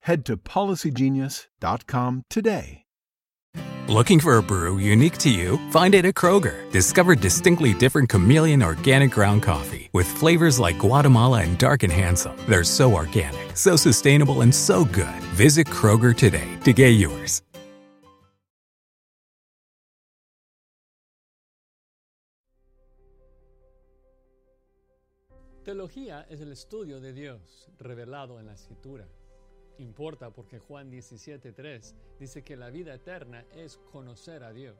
head to policygenius.com today. Looking for a brew unique to you? Find it at Kroger. Discover distinctly different chameleon organic ground coffee with flavors like Guatemala and Dark and Handsome. They're so organic, so sustainable, and so good. Visit Kroger today to get yours. Teología es el estudio de Dios revelado en la Escritura. Importa porque Juan 17.3 dice que la vida eterna es conocer a Dios.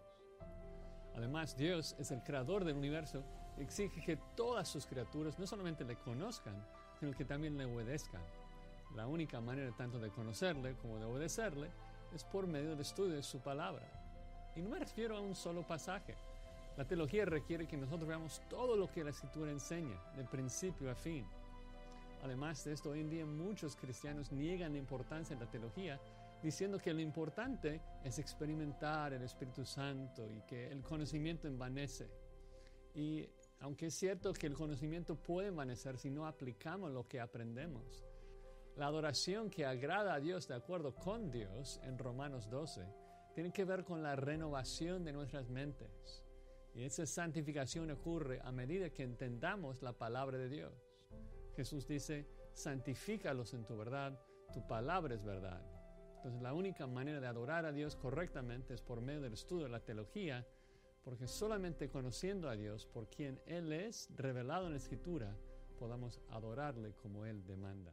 Además, Dios es el creador del universo exige que todas sus criaturas no solamente le conozcan, sino que también le obedezcan. La única manera tanto de conocerle como de obedecerle es por medio del estudio de su palabra. Y no me refiero a un solo pasaje. La teología requiere que nosotros veamos todo lo que la escritura enseña, de principio a fin. Además de esto, hoy en día muchos cristianos niegan la importancia de la teología, diciendo que lo importante es experimentar el Espíritu Santo y que el conocimiento envanece. Y aunque es cierto que el conocimiento puede envanecer si no aplicamos lo que aprendemos, la adoración que agrada a Dios de acuerdo con Dios en Romanos 12 tiene que ver con la renovación de nuestras mentes. Y esa santificación ocurre a medida que entendamos la palabra de Dios. Jesús dice, santifícalos en tu verdad, tu palabra es verdad. Entonces la única manera de adorar a Dios correctamente es por medio del estudio de la teología, porque solamente conociendo a Dios por quien Él es, revelado en la Escritura, podamos adorarle como Él demanda.